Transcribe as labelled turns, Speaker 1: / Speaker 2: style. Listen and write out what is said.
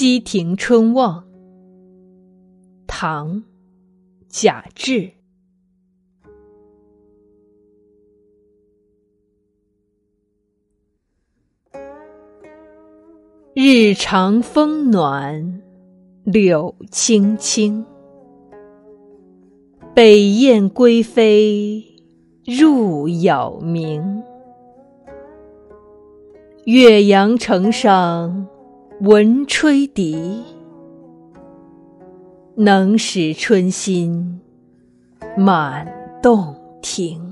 Speaker 1: 西亭春望，唐·贾至。日长风暖，柳青青。北雁归飞入杳冥。岳阳城上闻吹笛，能使春心满洞庭。